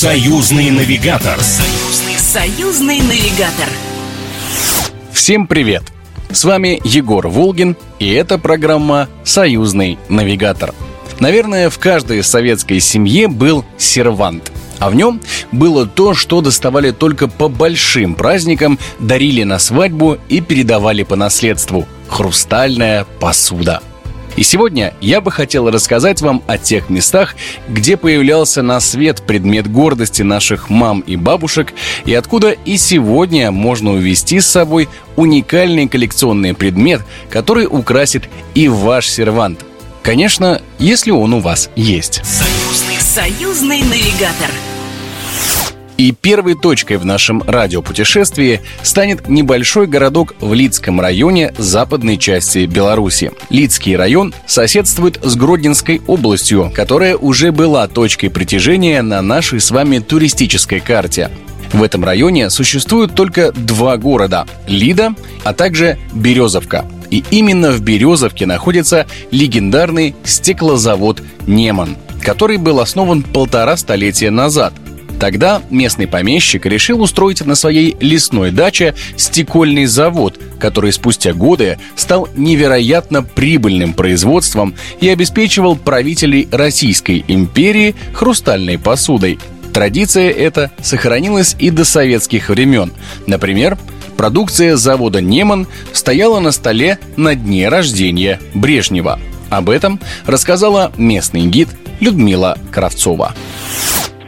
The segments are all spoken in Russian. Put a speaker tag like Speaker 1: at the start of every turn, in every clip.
Speaker 1: Союзный навигатор.
Speaker 2: Союзный, союзный навигатор.
Speaker 3: Всем привет! С вами Егор Волгин, и это программа «Союзный навигатор». Наверное, в каждой советской семье был сервант – а в нем было то, что доставали только по большим праздникам, дарили на свадьбу и передавали по наследству – хрустальная посуда. И сегодня я бы хотел рассказать вам о тех местах, где появлялся на свет предмет гордости наших мам и бабушек, и откуда и сегодня можно увезти с собой уникальный коллекционный предмет, который украсит и ваш сервант. Конечно, если он у вас есть.
Speaker 2: Союзный, союзный навигатор.
Speaker 3: И первой точкой в нашем радиопутешествии станет небольшой городок в Лидском районе западной части Беларуси. Лидский район соседствует с Гродненской областью, которая уже была точкой притяжения на нашей с вами туристической карте. В этом районе существуют только два города – Лида, а также Березовка. И именно в Березовке находится легендарный стеклозавод «Неман», который был основан полтора столетия назад – Тогда местный помещик решил устроить на своей лесной даче стекольный завод, который спустя годы стал невероятно прибыльным производством и обеспечивал правителей Российской империи хрустальной посудой. Традиция эта сохранилась и до советских времен. Например, продукция завода «Неман» стояла на столе на дне рождения Брежнева. Об этом рассказала местный гид Людмила Кравцова.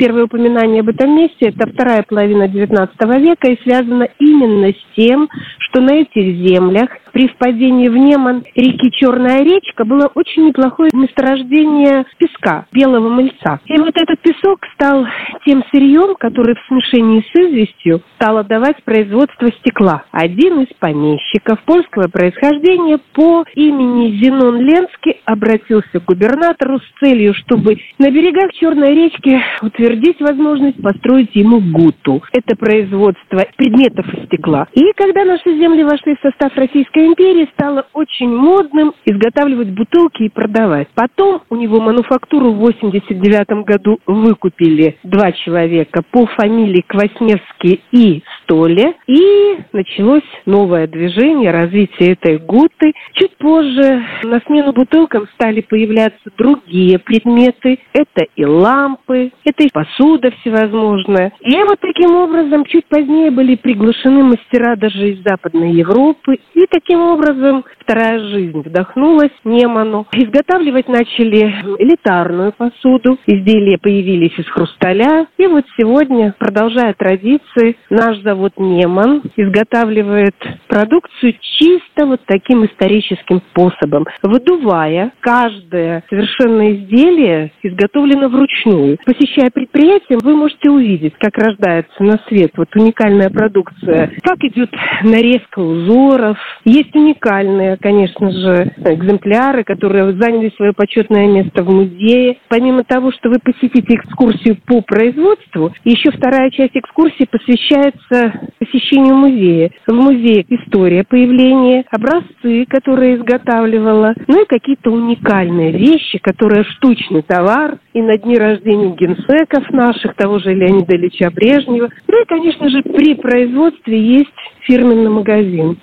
Speaker 4: Первое упоминание об этом месте – это вторая половина XIX века и связано именно с тем, что на этих землях при впадении в Неман реки Черная речка было очень неплохое месторождение песка, белого мыльца. И вот этот песок стал тем сырьем, который в смешении с известью стал отдавать производство стекла. Один из помещиков польского происхождения по имени Зенон Ленский обратился к губернатору с целью, чтобы на берегах Черной речки утвердить возможность построить ему гуту. Это производство предметов из стекла. И когда наши земли вошли в состав Российской Российской империи стало очень модным изготавливать бутылки и продавать. Потом у него мануфактуру в 89 году выкупили два человека по фамилии Квасневский и Столе. И началось новое движение, развитие этой гуты. Чуть позже на смену бутылкам стали появляться другие предметы. Это и лампы, это и посуда всевозможная. И вот таким образом чуть позднее были приглашены мастера даже из Западной Европы. И таким Таким образом, вторая жизнь вдохнулась Неману. Изготавливать начали элитарную посуду. Изделия появились из хрусталя. И вот сегодня, продолжая традиции, наш завод Неман изготавливает продукцию чисто вот таким историческим способом. Выдувая каждое совершенно изделие изготовлено вручную. Посещая предприятие, вы можете увидеть, как рождается на свет вот уникальная продукция, как идет нарезка узоров, есть уникальные, конечно же, экземпляры, которые заняли свое почетное место в музее. Помимо того, что вы посетите экскурсию по производству, еще вторая часть экскурсии посвящается посещению музея. В музее история появления, образцы, которые изготавливала, ну и какие-то уникальные вещи, которые штучный товар, и на дни рождения генсеков наших, того же Леонида Ильича Брежнева. Ну и, конечно же, при производстве есть фирменный магазин.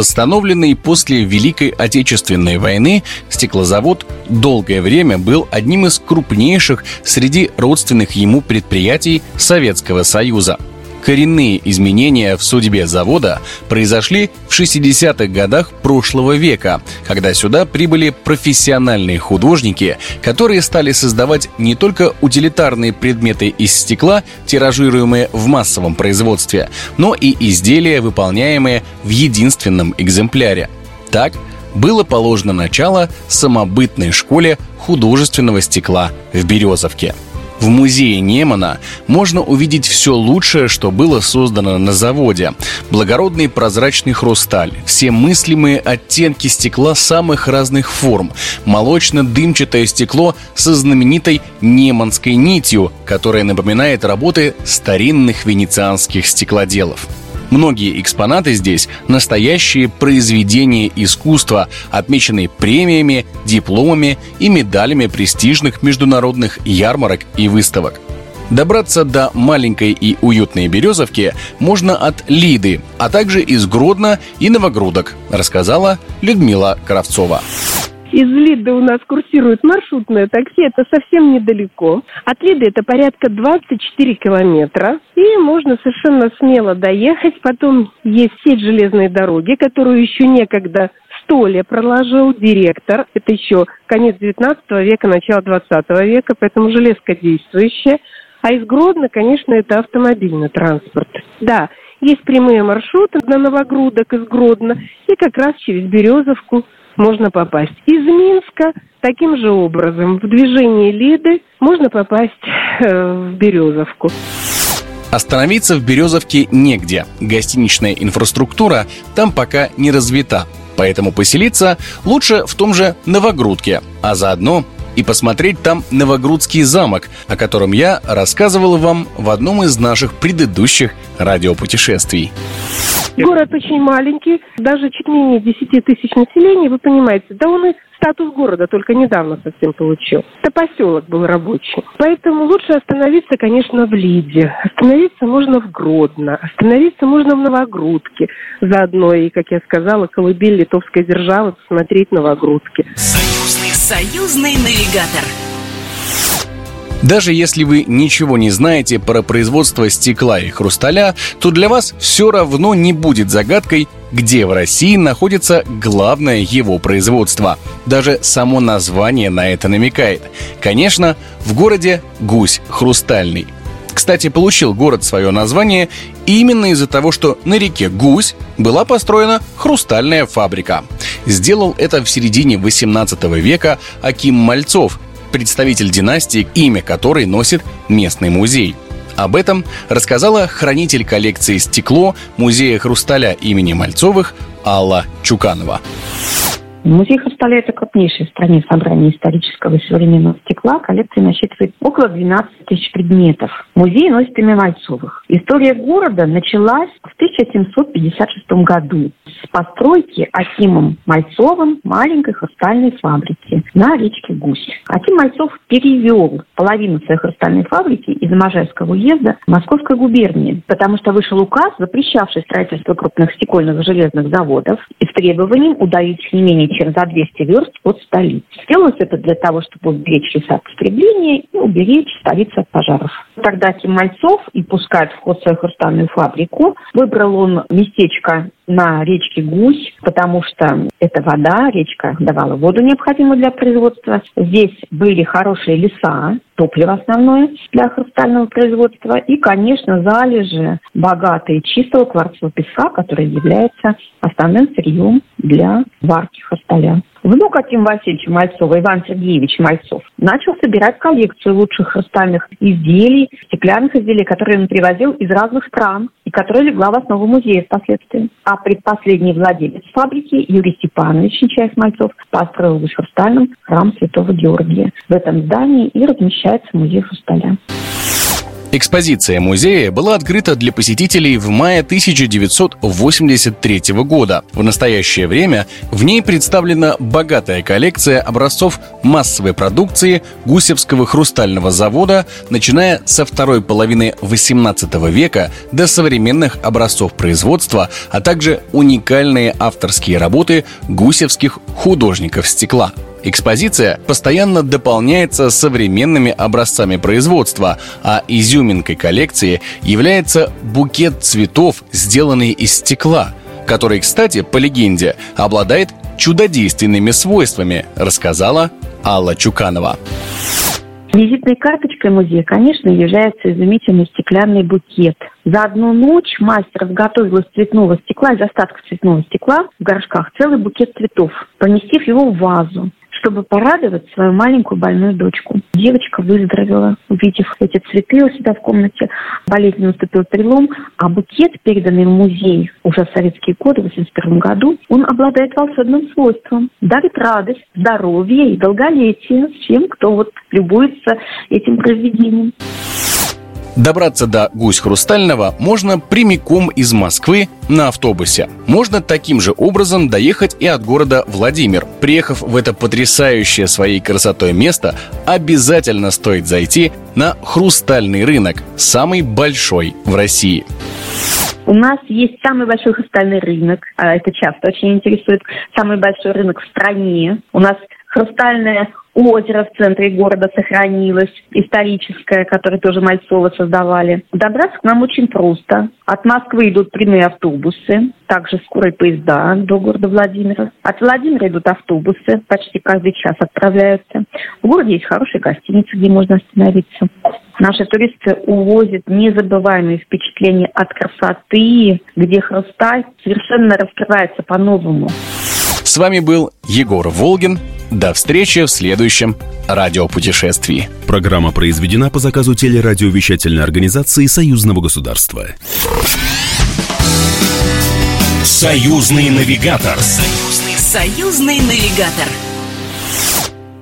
Speaker 3: Восстановленный после Великой Отечественной войны, стеклозавод долгое время был одним из крупнейших среди родственных ему предприятий Советского Союза – Коренные изменения в судьбе завода произошли в 60-х годах прошлого века, когда сюда прибыли профессиональные художники, которые стали создавать не только утилитарные предметы из стекла, тиражируемые в массовом производстве, но и изделия, выполняемые в единственном экземпляре. Так, было положено начало самобытной школе художественного стекла в Березовке – в музее Немана можно увидеть все лучшее, что было создано на заводе. Благородный прозрачный хрусталь, все мыслимые оттенки стекла самых разных форм, молочно-дымчатое стекло со знаменитой неманской нитью, которая напоминает работы старинных венецианских стеклоделов. Многие экспонаты здесь – настоящие произведения искусства, отмеченные премиями, дипломами и медалями престижных международных ярмарок и выставок. Добраться до маленькой и уютной Березовки можно от Лиды, а также из Гродно и Новогрудок, рассказала Людмила Кравцова.
Speaker 4: Из Лиды у нас курсирует маршрутное такси, это совсем недалеко. От Лиды это порядка 24 километра. И можно совершенно смело доехать. Потом есть сеть железной дороги, которую еще некогда Столе проложил директор. Это еще конец 19 века, начало 20 века, поэтому железка действующая. А из Гродно, конечно, это автомобильный транспорт. Да, есть прямые маршруты на Новогрудок из Гродно и как раз через Березовку можно попасть. Из Минска таким же образом в движении Лиды можно попасть э, в Березовку.
Speaker 3: Остановиться в Березовке негде. Гостиничная инфраструктура там пока не развита. Поэтому поселиться лучше в том же Новогрудке, а заодно и посмотреть там Новогрудский замок, о котором я рассказывал вам в одном из наших предыдущих радиопутешествий.
Speaker 4: Город очень маленький, даже чуть менее 10 тысяч населения, вы понимаете, да он и статус города только недавно совсем получил. Это поселок был рабочий. Поэтому лучше остановиться, конечно, в Лиде. Остановиться можно в Гродно. Остановиться можно в Новогрудке. Заодно и, как я сказала, колыбель литовской державы посмотреть Новогрудки.
Speaker 2: Союзный, союзный навигатор.
Speaker 3: Даже если вы ничего не знаете про производство стекла и хрусталя, то для вас все равно не будет загадкой, где в России находится главное его производство. Даже само название на это намекает. Конечно, в городе Гусь Хрустальный. Кстати, получил город свое название именно из-за того, что на реке Гусь была построена хрустальная фабрика. Сделал это в середине 18 века Аким Мальцов, представитель династии, имя которой носит местный музей. Об этом рассказала хранитель коллекции «Стекло» Музея хрусталя имени Мальцовых Алла Чуканова.
Speaker 5: Музей хрусталя – это крупнейшее в стране собрание исторического и современного стекла. Коллекция насчитывает около 12 тысяч предметов. Музей носит имя Мальцовых. История города началась в 1756 году с постройки Акимом Мальцовым маленькой хрустальной фабрики на речке Гусь. Аким Мальцов перевел половину своей хрустальной фабрики из Можайского уезда в Московской губернии, потому что вышел указ, запрещавший строительство крупных стекольных железных заводов и с требованием удалить не менее чем за 200 верст от столицы. Делалось это для того, чтобы уберечь леса от потребления и уберечь столицу от пожаров. Тогда Ким Мальцов и пускает в ход свою хрустальную фабрику. Выбрал он местечко на речке Гусь, потому что эта вода, речка давала воду необходимую для производства. Здесь были хорошие леса, топливо основное для хрустального производства и, конечно, залежи богатые чистого кварцевого песка, который является основным сырьем для варки хрусталя. Внук Аким Васильевича Мальцова, Иван Сергеевич Мальцов, начал собирать коллекцию лучших хрустальных изделий, стеклянных изделий, которые он привозил из разных стран и которые легла в основу музея впоследствии. А предпоследний владелец фабрики Юрий Степанович Нечаев Мальцов построил в Хрустальном храм Святого Георгия. В этом здании и размещается музей хрусталя.
Speaker 3: Экспозиция музея была открыта для посетителей в мае 1983 года. В настоящее время в ней представлена богатая коллекция образцов массовой продукции Гусевского хрустального завода, начиная со второй половины 18 века до современных образцов производства, а также уникальные авторские работы гусевских художников стекла – Экспозиция постоянно дополняется современными образцами производства, а изюминкой коллекции является букет цветов, сделанный из стекла, который, кстати, по легенде, обладает чудодейственными свойствами, рассказала Алла Чуканова.
Speaker 5: Визитной карточкой музея, конечно, является изумительный стеклянный букет. За одну ночь мастер изготовил из цветного стекла, из остатков цветного стекла в горшках целый букет цветов, поместив его в вазу чтобы порадовать свою маленькую больную дочку. Девочка выздоровела, увидев эти цветы у себя в комнате. Болезнь наступил перелом, а букет, переданный в музей уже в советские годы, в 1981 году, он обладает волшебным свойством. Дарит радость, здоровье и долголетие всем, кто вот любуется этим произведением.
Speaker 3: Добраться до Гусь Хрустального можно прямиком из Москвы на автобусе. Можно таким же образом доехать и от города Владимир. Приехав в это потрясающее своей красотой место, обязательно стоит зайти на хрустальный рынок, самый большой в России.
Speaker 5: У нас есть самый большой хрустальный рынок, а это часто очень интересует, самый большой рынок в стране. У нас хрустальное озеро в центре города сохранилось, историческое, которое тоже Мальцова создавали. Добраться к нам очень просто. От Москвы идут прямые автобусы, также скорые поезда до города Владимира. От Владимира идут автобусы, почти каждый час отправляются. В городе есть хорошие гостиницы, где можно остановиться. Наши туристы увозят незабываемые впечатления от красоты, где хрусталь совершенно раскрывается по-новому.
Speaker 3: С вами был Егор Волгин. До встречи в следующем радиопутешествии.
Speaker 1: Программа произведена по заказу телерадиовещательной организации Союзного государства. Союзный навигатор.
Speaker 2: Союзный, союзный навигатор.